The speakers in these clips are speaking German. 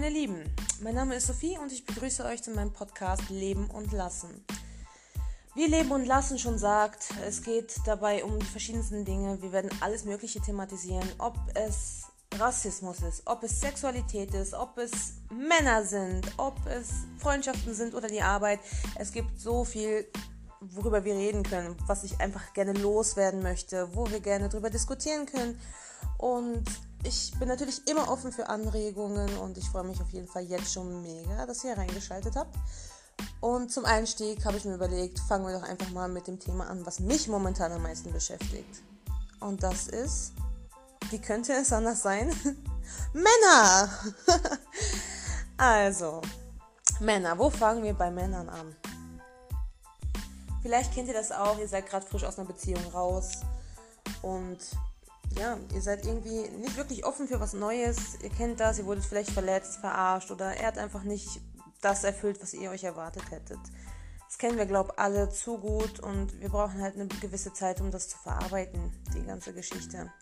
meine Lieben. Mein Name ist Sophie und ich begrüße euch zu meinem Podcast Leben und Lassen. Wie Leben und Lassen schon sagt, es geht dabei um die verschiedensten Dinge. Wir werden alles Mögliche thematisieren, ob es Rassismus ist, ob es Sexualität ist, ob es Männer sind, ob es Freundschaften sind oder die Arbeit. Es gibt so viel, worüber wir reden können, was ich einfach gerne loswerden möchte, wo wir gerne drüber diskutieren können. Und ich bin natürlich immer offen für Anregungen und ich freue mich auf jeden Fall jetzt schon mega, dass ihr reingeschaltet habt. Und zum Einstieg habe ich mir überlegt, fangen wir doch einfach mal mit dem Thema an, was mich momentan am meisten beschäftigt. Und das ist, wie könnte es anders sein? Männer! also, Männer, wo fangen wir bei Männern an? Vielleicht kennt ihr das auch, ihr seid gerade frisch aus einer Beziehung raus und ja, ihr seid irgendwie nicht wirklich offen für was Neues. Ihr kennt das, ihr wurdet vielleicht verletzt, verarscht oder er hat einfach nicht das erfüllt, was ihr euch erwartet hättet. Das kennen wir, glaube ich, alle zu gut und wir brauchen halt eine gewisse Zeit, um das zu verarbeiten, die ganze Geschichte.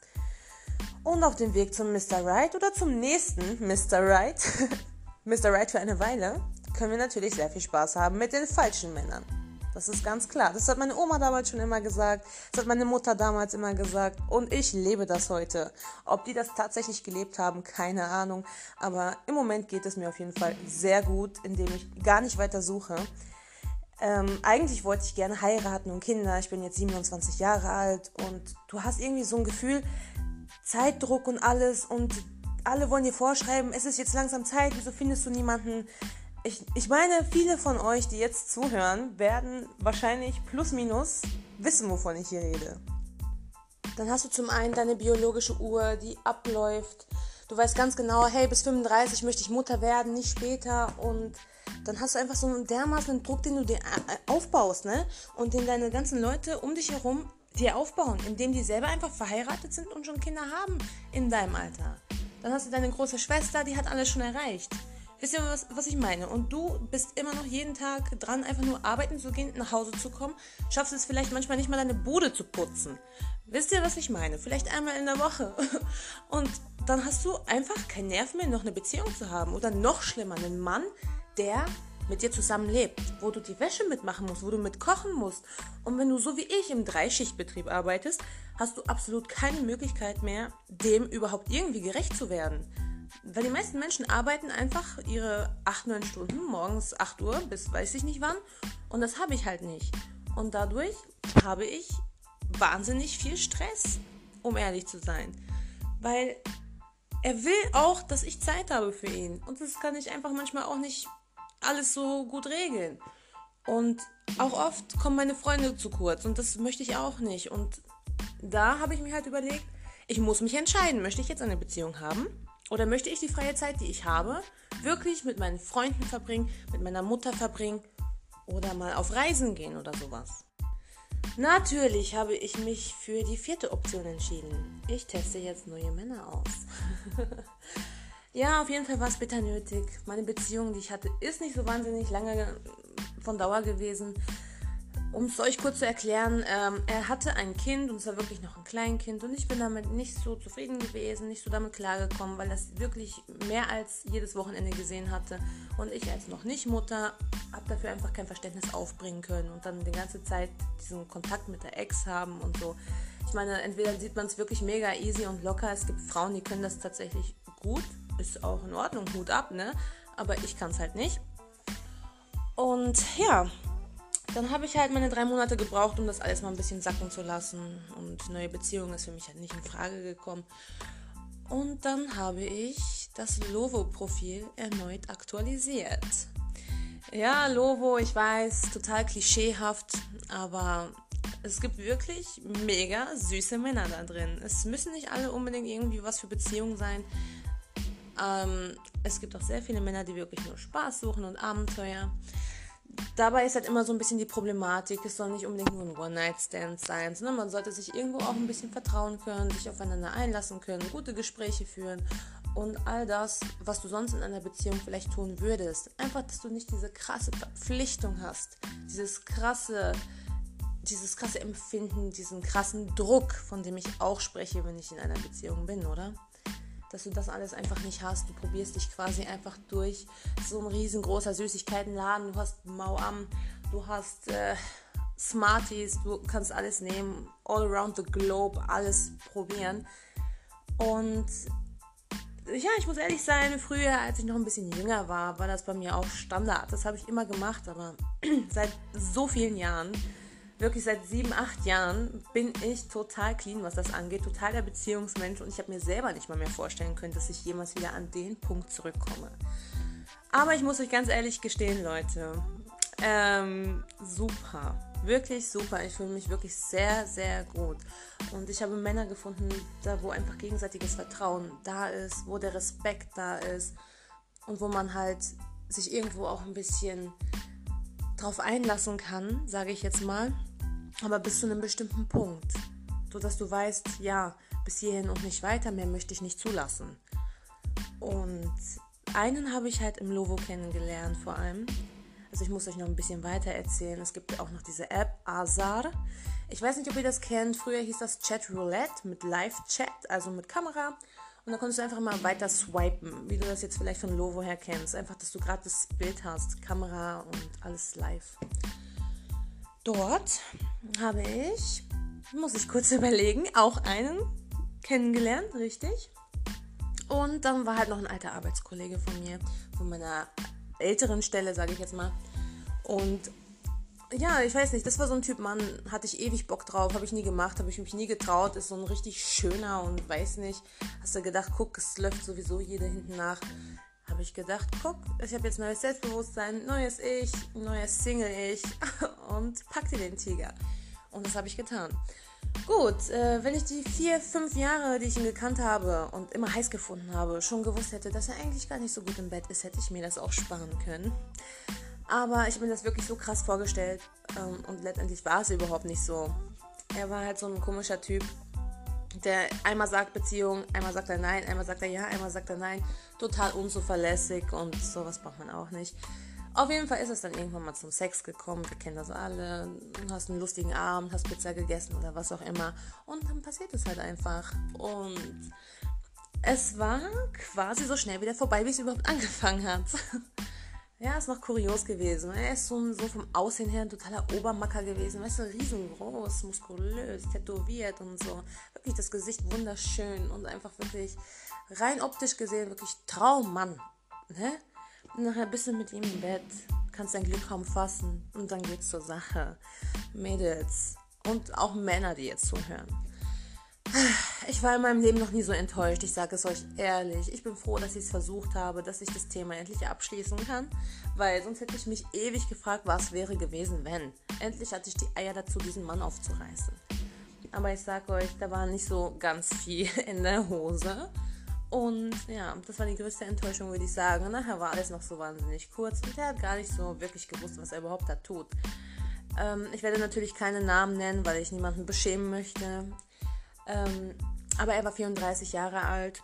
Und auf dem Weg zum Mr. Right oder zum nächsten Mr. Right, Mr. Right für eine Weile, können wir natürlich sehr viel Spaß haben mit den falschen Männern. Das ist ganz klar. Das hat meine Oma damals schon immer gesagt. Das hat meine Mutter damals immer gesagt. Und ich lebe das heute. Ob die das tatsächlich gelebt haben, keine Ahnung. Aber im Moment geht es mir auf jeden Fall sehr gut, indem ich gar nicht weiter suche. Ähm, eigentlich wollte ich gerne heiraten und Kinder. Ich bin jetzt 27 Jahre alt und du hast irgendwie so ein Gefühl, Zeitdruck und alles und alle wollen dir vorschreiben, es ist jetzt langsam Zeit, wieso findest du niemanden? Ich, ich meine, viele von euch, die jetzt zuhören, werden wahrscheinlich plus minus wissen, wovon ich hier rede. Dann hast du zum einen deine biologische Uhr, die abläuft. Du weißt ganz genau, hey, bis 35 möchte ich Mutter werden, nicht später. Und dann hast du einfach so einen dermaßen Druck, den du dir äh, aufbaust, ne? Und den deine ganzen Leute um dich herum dir aufbauen, indem die selber einfach verheiratet sind und schon Kinder haben in deinem Alter. Dann hast du deine große Schwester, die hat alles schon erreicht. Wisst ihr, was, was ich meine? Und du bist immer noch jeden Tag dran, einfach nur arbeiten zu gehen, nach Hause zu kommen. Schaffst es vielleicht manchmal nicht mal deine Bude zu putzen. Wisst ihr, was ich meine? Vielleicht einmal in der Woche. Und dann hast du einfach keinen Nerv mehr, noch eine Beziehung zu haben. Oder noch schlimmer, einen Mann, der mit dir zusammen lebt, wo du die Wäsche mitmachen musst, wo du mit kochen musst. Und wenn du so wie ich im Dreischichtbetrieb arbeitest, hast du absolut keine Möglichkeit mehr, dem überhaupt irgendwie gerecht zu werden. Weil die meisten Menschen arbeiten einfach ihre 8, 9 Stunden, morgens 8 Uhr bis weiß ich nicht wann. Und das habe ich halt nicht. Und dadurch habe ich wahnsinnig viel Stress, um ehrlich zu sein. Weil er will auch, dass ich Zeit habe für ihn. Und das kann ich einfach manchmal auch nicht alles so gut regeln. Und auch oft kommen meine Freunde zu kurz und das möchte ich auch nicht. Und da habe ich mir halt überlegt, ich muss mich entscheiden, möchte ich jetzt eine Beziehung haben oder möchte ich die freie Zeit, die ich habe, wirklich mit meinen Freunden verbringen, mit meiner Mutter verbringen oder mal auf Reisen gehen oder sowas? Natürlich habe ich mich für die vierte Option entschieden. Ich teste jetzt neue Männer aus. ja, auf jeden Fall war es bitter nötig. Meine Beziehung, die ich hatte, ist nicht so wahnsinnig lange von Dauer gewesen um es euch kurz zu erklären, ähm, er hatte ein Kind und es war wirklich noch ein Kleinkind und ich bin damit nicht so zufrieden gewesen, nicht so damit klargekommen, weil das wirklich mehr als jedes Wochenende gesehen hatte und ich als noch nicht Mutter habe dafür einfach kein Verständnis aufbringen können und dann die ganze Zeit diesen Kontakt mit der Ex haben und so. Ich meine, entweder sieht man es wirklich mega easy und locker, es gibt Frauen, die können das tatsächlich gut, ist auch in Ordnung, Hut ab, ne? Aber ich kann es halt nicht. Und ja, dann habe ich halt meine drei Monate gebraucht, um das alles mal ein bisschen sacken zu lassen. Und neue Beziehung ist für mich halt nicht in Frage gekommen. Und dann habe ich das Lovo-Profil erneut aktualisiert. Ja, Lovo, ich weiß, total klischeehaft, aber es gibt wirklich mega süße Männer da drin. Es müssen nicht alle unbedingt irgendwie was für Beziehungen sein. Ähm, es gibt auch sehr viele Männer, die wirklich nur Spaß suchen und Abenteuer dabei ist halt immer so ein bisschen die Problematik, es soll nicht unbedingt nur ein One-Night-Stand sein, sondern man sollte sich irgendwo auch ein bisschen vertrauen können, sich aufeinander einlassen können, gute Gespräche führen und all das, was du sonst in einer Beziehung vielleicht tun würdest. Einfach, dass du nicht diese krasse Verpflichtung hast, dieses krasse, dieses krasse Empfinden, diesen krassen Druck, von dem ich auch spreche, wenn ich in einer Beziehung bin, oder? Dass du das alles einfach nicht hast. Du probierst dich quasi einfach durch so ein riesengroßer Süßigkeitenladen. Du hast Mauam, du hast äh, Smarties, du kannst alles nehmen, all around the globe, alles probieren. Und ja, ich muss ehrlich sein, früher, als ich noch ein bisschen jünger war, war das bei mir auch Standard. Das habe ich immer gemacht, aber seit so vielen Jahren, wirklich seit sieben, acht Jahren, bin ich total clean, was das angeht, total der Beziehungsmensch und ich habe mir selber nicht mal mehr vorstellen können, dass ich jemals wieder an den Punkt zurückkomme. Aber ich muss euch ganz ehrlich gestehen, Leute, ähm, super wirklich super. Ich fühle mich wirklich sehr, sehr gut. Und ich habe Männer gefunden, da wo einfach gegenseitiges Vertrauen da ist, wo der Respekt da ist und wo man halt sich irgendwo auch ein bisschen drauf einlassen kann, sage ich jetzt mal, aber bis zu einem bestimmten Punkt, so dass du weißt, ja, bis hierhin und nicht weiter, mehr möchte ich nicht zulassen. Und einen habe ich halt im Lovo kennengelernt, vor allem. Also ich muss euch noch ein bisschen weiter erzählen. Es gibt auch noch diese App Azar. Ich weiß nicht, ob ihr das kennt. Früher hieß das Chat Roulette mit Live-Chat, also mit Kamera. Und da konntest du einfach immer weiter swipen, wie du das jetzt vielleicht von Lovo her kennst. Einfach, dass du gerade das Bild hast, Kamera und alles live. Dort habe ich, muss ich kurz überlegen, auch einen kennengelernt, richtig. Und dann war halt noch ein alter Arbeitskollege von mir, von meiner älteren Stelle, sage ich jetzt mal. Und ja, ich weiß nicht, das war so ein Typ Mann, hatte ich ewig Bock drauf, habe ich nie gemacht, habe ich mich nie getraut, ist so ein richtig schöner und weiß nicht, hast du gedacht, guck, es läuft sowieso jeder hinten nach. Habe ich gedacht, guck, ich habe jetzt neues Selbstbewusstsein, neues Ich, neues Single-Ich und pack dir den Tiger. Und das habe ich getan. Gut, äh, wenn ich die vier, fünf Jahre, die ich ihn gekannt habe und immer heiß gefunden habe, schon gewusst hätte, dass er eigentlich gar nicht so gut im Bett ist, hätte ich mir das auch sparen können. Aber ich habe mir das wirklich so krass vorgestellt ähm, und letztendlich war es überhaupt nicht so. Er war halt so ein komischer Typ, der einmal sagt Beziehung, einmal sagt er nein, einmal sagt er ja, einmal sagt er nein. Total unzuverlässig und sowas braucht man auch nicht. Auf jeden Fall ist es dann irgendwann mal zum Sex gekommen. Wir kennen das alle. Du hast einen lustigen Abend, hast Pizza gegessen oder was auch immer. Und dann passiert es halt einfach. Und es war quasi so schnell wieder vorbei, wie es überhaupt angefangen hat. Ja, ist noch kurios gewesen. Er ist so, so vom Aussehen her ein totaler Obermacker gewesen. Weißt du, riesengroß, muskulös, tätowiert und so. Wirklich das Gesicht wunderschön und einfach wirklich rein optisch gesehen wirklich Traummann. Ne? nachher bist du mit ihm im Bett, kannst dein Glück kaum fassen und dann geht's zur Sache. Mädels und auch Männer, die jetzt zuhören. Ich war in meinem Leben noch nie so enttäuscht, ich sage es euch ehrlich. Ich bin froh, dass ich es versucht habe, dass ich das Thema endlich abschließen kann, weil sonst hätte ich mich ewig gefragt, was wäre gewesen, wenn. Endlich hatte ich die Eier dazu, diesen Mann aufzureißen. Aber ich sage euch, da war nicht so ganz viel in der Hose. Und ja, das war die größte Enttäuschung, würde ich sagen. Nachher war alles noch so wahnsinnig kurz und er hat gar nicht so wirklich gewusst, was er überhaupt da tut. Ähm, ich werde natürlich keine Namen nennen, weil ich niemanden beschämen möchte. Ähm, aber er war 34 Jahre alt.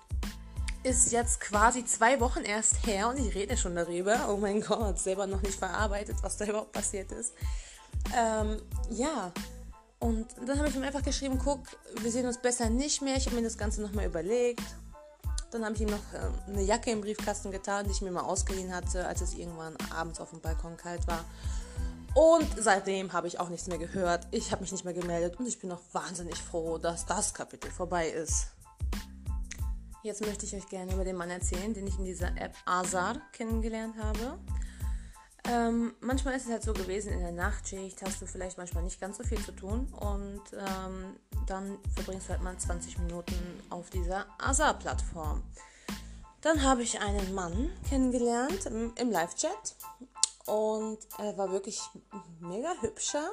Ist jetzt quasi zwei Wochen erst her und ich rede schon darüber. Oh mein Gott, selber noch nicht verarbeitet, was da überhaupt passiert ist. Ähm, ja, und dann habe ich ihm einfach geschrieben, guck, wir sehen uns besser nicht mehr. Ich habe mir das Ganze nochmal überlegt dann habe ich ihm noch äh, eine Jacke im Briefkasten getan, die ich mir mal ausgeliehen hatte, als es irgendwann abends auf dem Balkon kalt war. Und seitdem habe ich auch nichts mehr gehört. Ich habe mich nicht mehr gemeldet und ich bin auch wahnsinnig froh, dass das Kapitel vorbei ist. Jetzt möchte ich euch gerne über den Mann erzählen, den ich in dieser App Azar kennengelernt habe. Ähm, manchmal ist es halt so gewesen, in der Nachtschicht hast du vielleicht manchmal nicht ganz so viel zu tun und ähm, dann verbringst du halt mal 20 Minuten auf dieser Asa-Plattform. Dann habe ich einen Mann kennengelernt im, im Live-Chat und er war wirklich mega hübscher.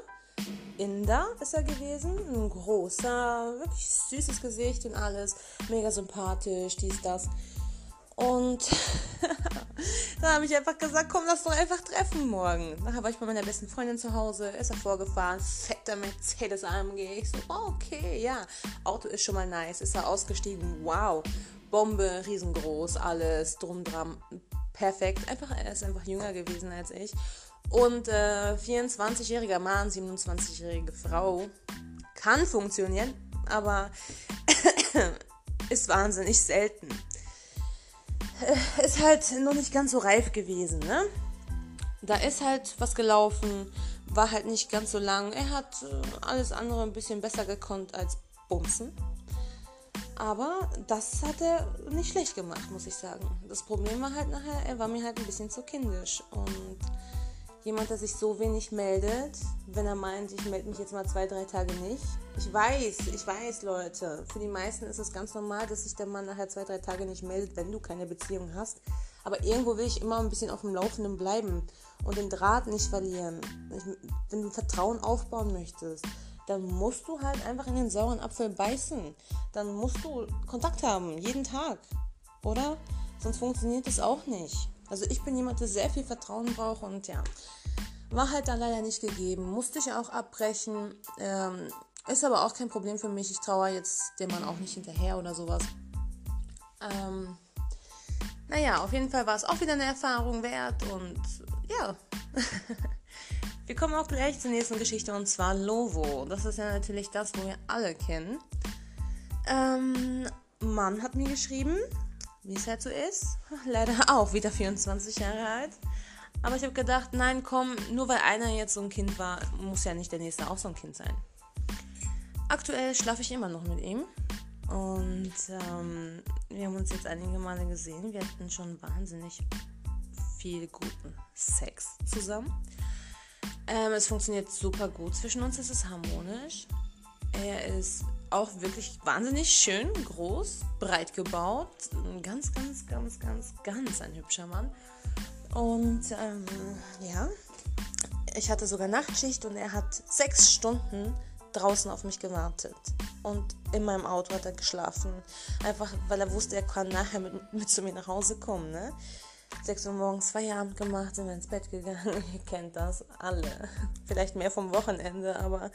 Inder ist er gewesen, ein großer, wirklich süßes Gesicht und alles, mega sympathisch, dies, das. Und da habe ich einfach gesagt, komm, lass doch einfach treffen morgen. Nachher war ich bei meiner besten Freundin zu Hause, ist er vorgefahren, fetter Mercedes AMG. Ich so, oh, okay, ja, Auto ist schon mal nice. Ist er ausgestiegen, wow, Bombe, riesengroß, alles, drum, dran, perfekt. Einfach, er ist einfach jünger gewesen als ich. Und äh, 24-jähriger Mann, 27-jährige Frau, kann funktionieren, aber ist wahnsinnig selten. äh, ist halt noch nicht ganz so reif gewesen, ne? Da ist halt was gelaufen, war halt nicht ganz so lang. Er hat äh, alles andere ein bisschen besser gekonnt als Bumsen. Aber das hat er nicht schlecht gemacht, muss ich sagen. Das Problem war halt nachher, er war mir halt ein bisschen zu kindisch. Und jemand, der sich so wenig meldet, wenn er meint, ich melde mich jetzt mal zwei, drei Tage nicht. Ich weiß, ich weiß, Leute. Für die meisten ist es ganz normal, dass sich der Mann nachher zwei, drei Tage nicht meldet, wenn du keine Beziehung hast. Aber irgendwo will ich immer ein bisschen auf dem Laufenden bleiben und den Draht nicht verlieren. Wenn du Vertrauen aufbauen möchtest, dann musst du halt einfach in den sauren Apfel beißen. Dann musst du Kontakt haben, jeden Tag. Oder? Sonst funktioniert es auch nicht. Also ich bin jemand, der sehr viel Vertrauen braucht und ja, war halt dann leider nicht gegeben. Musste ich auch abbrechen. Ähm, ist aber auch kein Problem für mich. Ich traue jetzt dem Mann auch nicht hinterher oder sowas. Ähm, naja, auf jeden Fall war es auch wieder eine Erfahrung wert und ja. wir kommen auch gleich zur nächsten Geschichte und zwar Lovo. Das ist ja natürlich das, wo wir alle kennen. Ähm, Mann hat mir geschrieben, wie es halt so ist. Leider auch wieder 24 Jahre alt. Aber ich habe gedacht, nein, komm, nur weil einer jetzt so ein Kind war, muss ja nicht der nächste auch so ein Kind sein. Aktuell schlafe ich immer noch mit ihm. Und ähm, wir haben uns jetzt einige Male gesehen. Wir hatten schon wahnsinnig viel guten Sex zusammen. Ähm, es funktioniert super gut zwischen uns, es ist harmonisch. Er ist auch wirklich wahnsinnig schön, groß, breit gebaut. Ganz, ganz, ganz, ganz, ganz ein hübscher Mann. Und ähm, ja, ich hatte sogar Nachtschicht und er hat sechs Stunden draußen auf mich gewartet. Und in meinem Auto hat er geschlafen. Einfach, weil er wusste, er kann nachher mit, mit zu mir nach Hause kommen. Ne? 6 Uhr morgens Feierabend gemacht, sind wir ins Bett gegangen. Ihr kennt das alle. Vielleicht mehr vom Wochenende, aber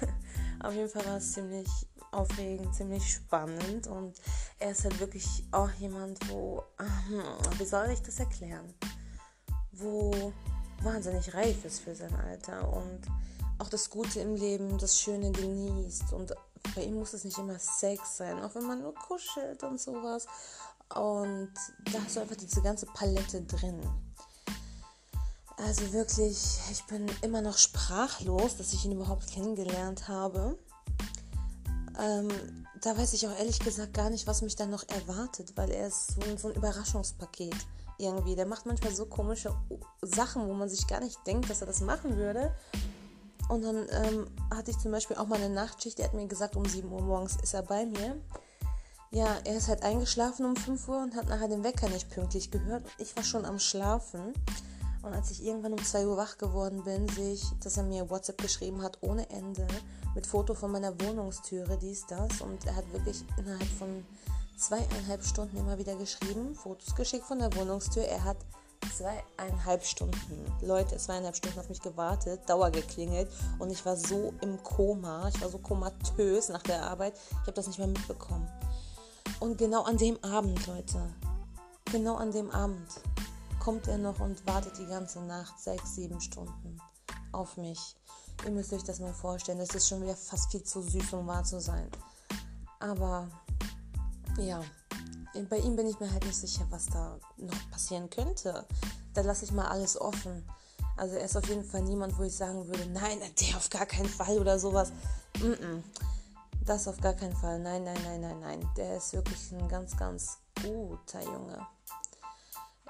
auf jeden Fall war es ziemlich aufregend, ziemlich spannend. Und er ist halt wirklich auch jemand, wo, wie soll ich das erklären? Wo wahnsinnig reif ist für sein Alter und auch das Gute im Leben, das Schöne genießt. Und bei ihm muss es nicht immer Sex sein, auch wenn man nur kuschelt und sowas. Und da hast du einfach diese ganze Palette drin. Also wirklich, ich bin immer noch sprachlos, dass ich ihn überhaupt kennengelernt habe. Ähm, da weiß ich auch ehrlich gesagt gar nicht, was mich dann noch erwartet, weil er ist so, so ein Überraschungspaket irgendwie. Der macht manchmal so komische Sachen, wo man sich gar nicht denkt, dass er das machen würde. Und dann ähm, hatte ich zum Beispiel auch mal eine Nachtschicht. Er hat mir gesagt, um 7 Uhr morgens ist er bei mir. Ja, er ist halt eingeschlafen um 5 Uhr und hat nachher den Wecker nicht pünktlich gehört. Ich war schon am Schlafen. Und als ich irgendwann um 2 Uhr wach geworden bin, sehe ich, dass er mir WhatsApp geschrieben hat, ohne Ende, mit Foto von meiner Wohnungstüre, dies, das. Und er hat wirklich innerhalb von zweieinhalb Stunden immer wieder geschrieben, Fotos geschickt von der Wohnungstür. Er hat zweieinhalb Stunden, Leute, zweieinhalb Stunden auf mich gewartet, Dauer geklingelt und ich war so im Koma, ich war so komatös nach der Arbeit, ich habe das nicht mehr mitbekommen. Und genau an dem Abend, Leute, genau an dem Abend kommt er noch und wartet die ganze Nacht, sechs, sieben Stunden auf mich. Ihr müsst euch das mal vorstellen, das ist schon wieder fast viel zu süß, um wahr zu sein. Aber ja, bei ihm bin ich mir halt nicht sicher, was da noch passieren könnte. Da lasse ich mal alles offen. Also er ist auf jeden Fall niemand, wo ich sagen würde, nein, der auf gar keinen Fall oder sowas. Mm -mm. Das auf gar keinen Fall. Nein, nein, nein, nein, nein. Der ist wirklich ein ganz, ganz guter Junge.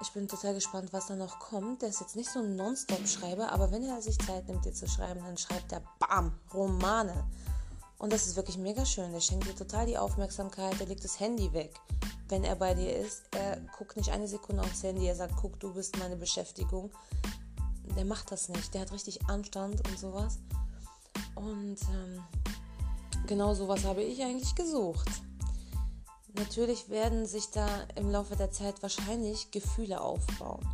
Ich bin total gespannt, was da noch kommt. Der ist jetzt nicht so ein Nonstop-Schreiber, aber wenn er sich Zeit nimmt, dir zu schreiben, dann schreibt er BAM! Romane. Und das ist wirklich mega schön. Der schenkt dir total die Aufmerksamkeit. Der legt das Handy weg wenn er bei dir ist. Er guckt nicht eine Sekunde aufs Handy, er sagt, guck, du bist meine Beschäftigung. Der macht das nicht. Der hat richtig Anstand und sowas. Und ähm, genau sowas habe ich eigentlich gesucht. Natürlich werden sich da im Laufe der Zeit wahrscheinlich Gefühle aufbauen.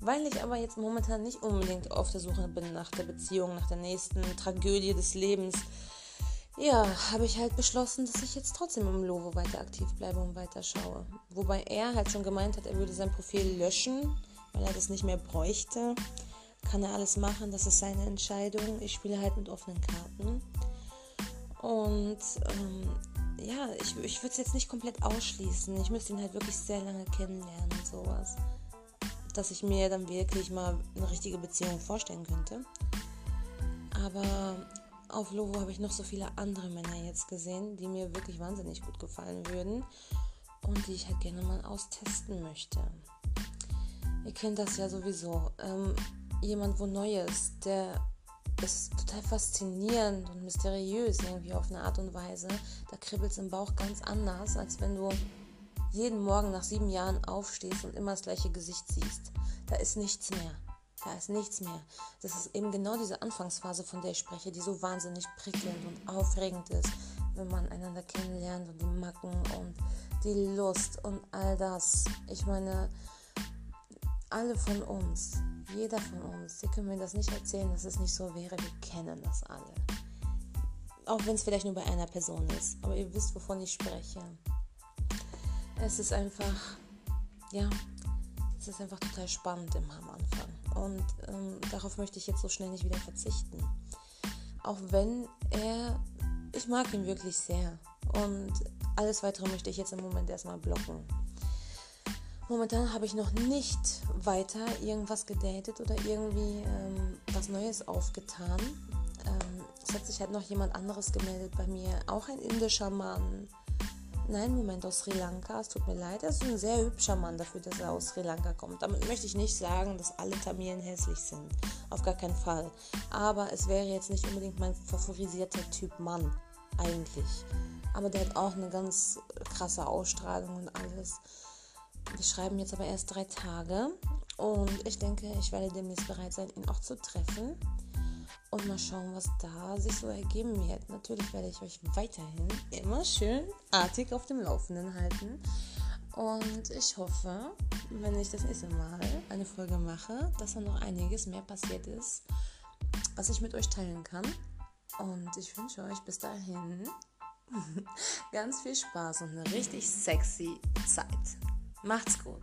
Weil ich aber jetzt momentan nicht unbedingt auf der Suche bin nach der Beziehung, nach der nächsten Tragödie des Lebens, ja, habe ich halt beschlossen, dass ich jetzt trotzdem im Lovo weiter aktiv bleibe und weiter schaue. Wobei er halt schon gemeint hat, er würde sein Profil löschen, weil er das nicht mehr bräuchte. Kann er alles machen, das ist seine Entscheidung. Ich spiele halt mit offenen Karten. Und ähm, ja, ich, ich würde es jetzt nicht komplett ausschließen. Ich müsste ihn halt wirklich sehr lange kennenlernen und sowas. Dass ich mir dann wirklich mal eine richtige Beziehung vorstellen könnte. Aber auf Lovo habe ich noch so viele andere Männer jetzt gesehen, die mir wirklich wahnsinnig gut gefallen würden und die ich halt gerne mal austesten möchte. Ihr kennt das ja sowieso. Ähm, jemand, wo Neues, der ist total faszinierend und mysteriös irgendwie auf eine Art und Weise. Da kribbelt es im Bauch ganz anders, als wenn du jeden Morgen nach sieben Jahren aufstehst und immer das gleiche Gesicht siehst. Da ist nichts mehr. Da ist nichts mehr. Das ist eben genau diese Anfangsphase, von der ich spreche, die so wahnsinnig prickelnd und aufregend ist, wenn man einander kennenlernt und die Macken und die Lust und all das. Ich meine, alle von uns, jeder von uns, die können mir das nicht erzählen, dass es nicht so wäre. Wir kennen das alle. Auch wenn es vielleicht nur bei einer Person ist. Aber ihr wisst, wovon ich spreche. Es ist einfach, ja, es ist einfach total spannend immer am Anfang. Und ähm, darauf möchte ich jetzt so schnell nicht wieder verzichten. Auch wenn er, ich mag ihn wirklich sehr. Und alles weitere möchte ich jetzt im Moment erstmal blocken. Momentan habe ich noch nicht weiter irgendwas gedatet oder irgendwie ähm, was Neues aufgetan. Ähm, es hat sich halt noch jemand anderes gemeldet bei mir, auch ein indischer Mann. Nein, Moment, aus Sri Lanka. Es tut mir leid, er ist ein sehr hübscher Mann dafür, dass er aus Sri Lanka kommt. Damit möchte ich nicht sagen, dass alle Tamilen hässlich sind. Auf gar keinen Fall. Aber es wäre jetzt nicht unbedingt mein favorisierter Typ Mann, eigentlich. Aber der hat auch eine ganz krasse Ausstrahlung und alles. Wir schreiben jetzt aber erst drei Tage und ich denke, ich werde demnächst bereit sein, ihn auch zu treffen und mal schauen, was da sich so ergeben wird. Natürlich werde ich euch weiterhin immer schön artig auf dem Laufenden halten. Und ich hoffe, wenn ich das nächste Mal eine Folge mache, dass da noch einiges mehr passiert ist, was ich mit euch teilen kann. Und ich wünsche euch bis dahin ganz viel Spaß und eine richtig sexy Zeit. Macht's gut.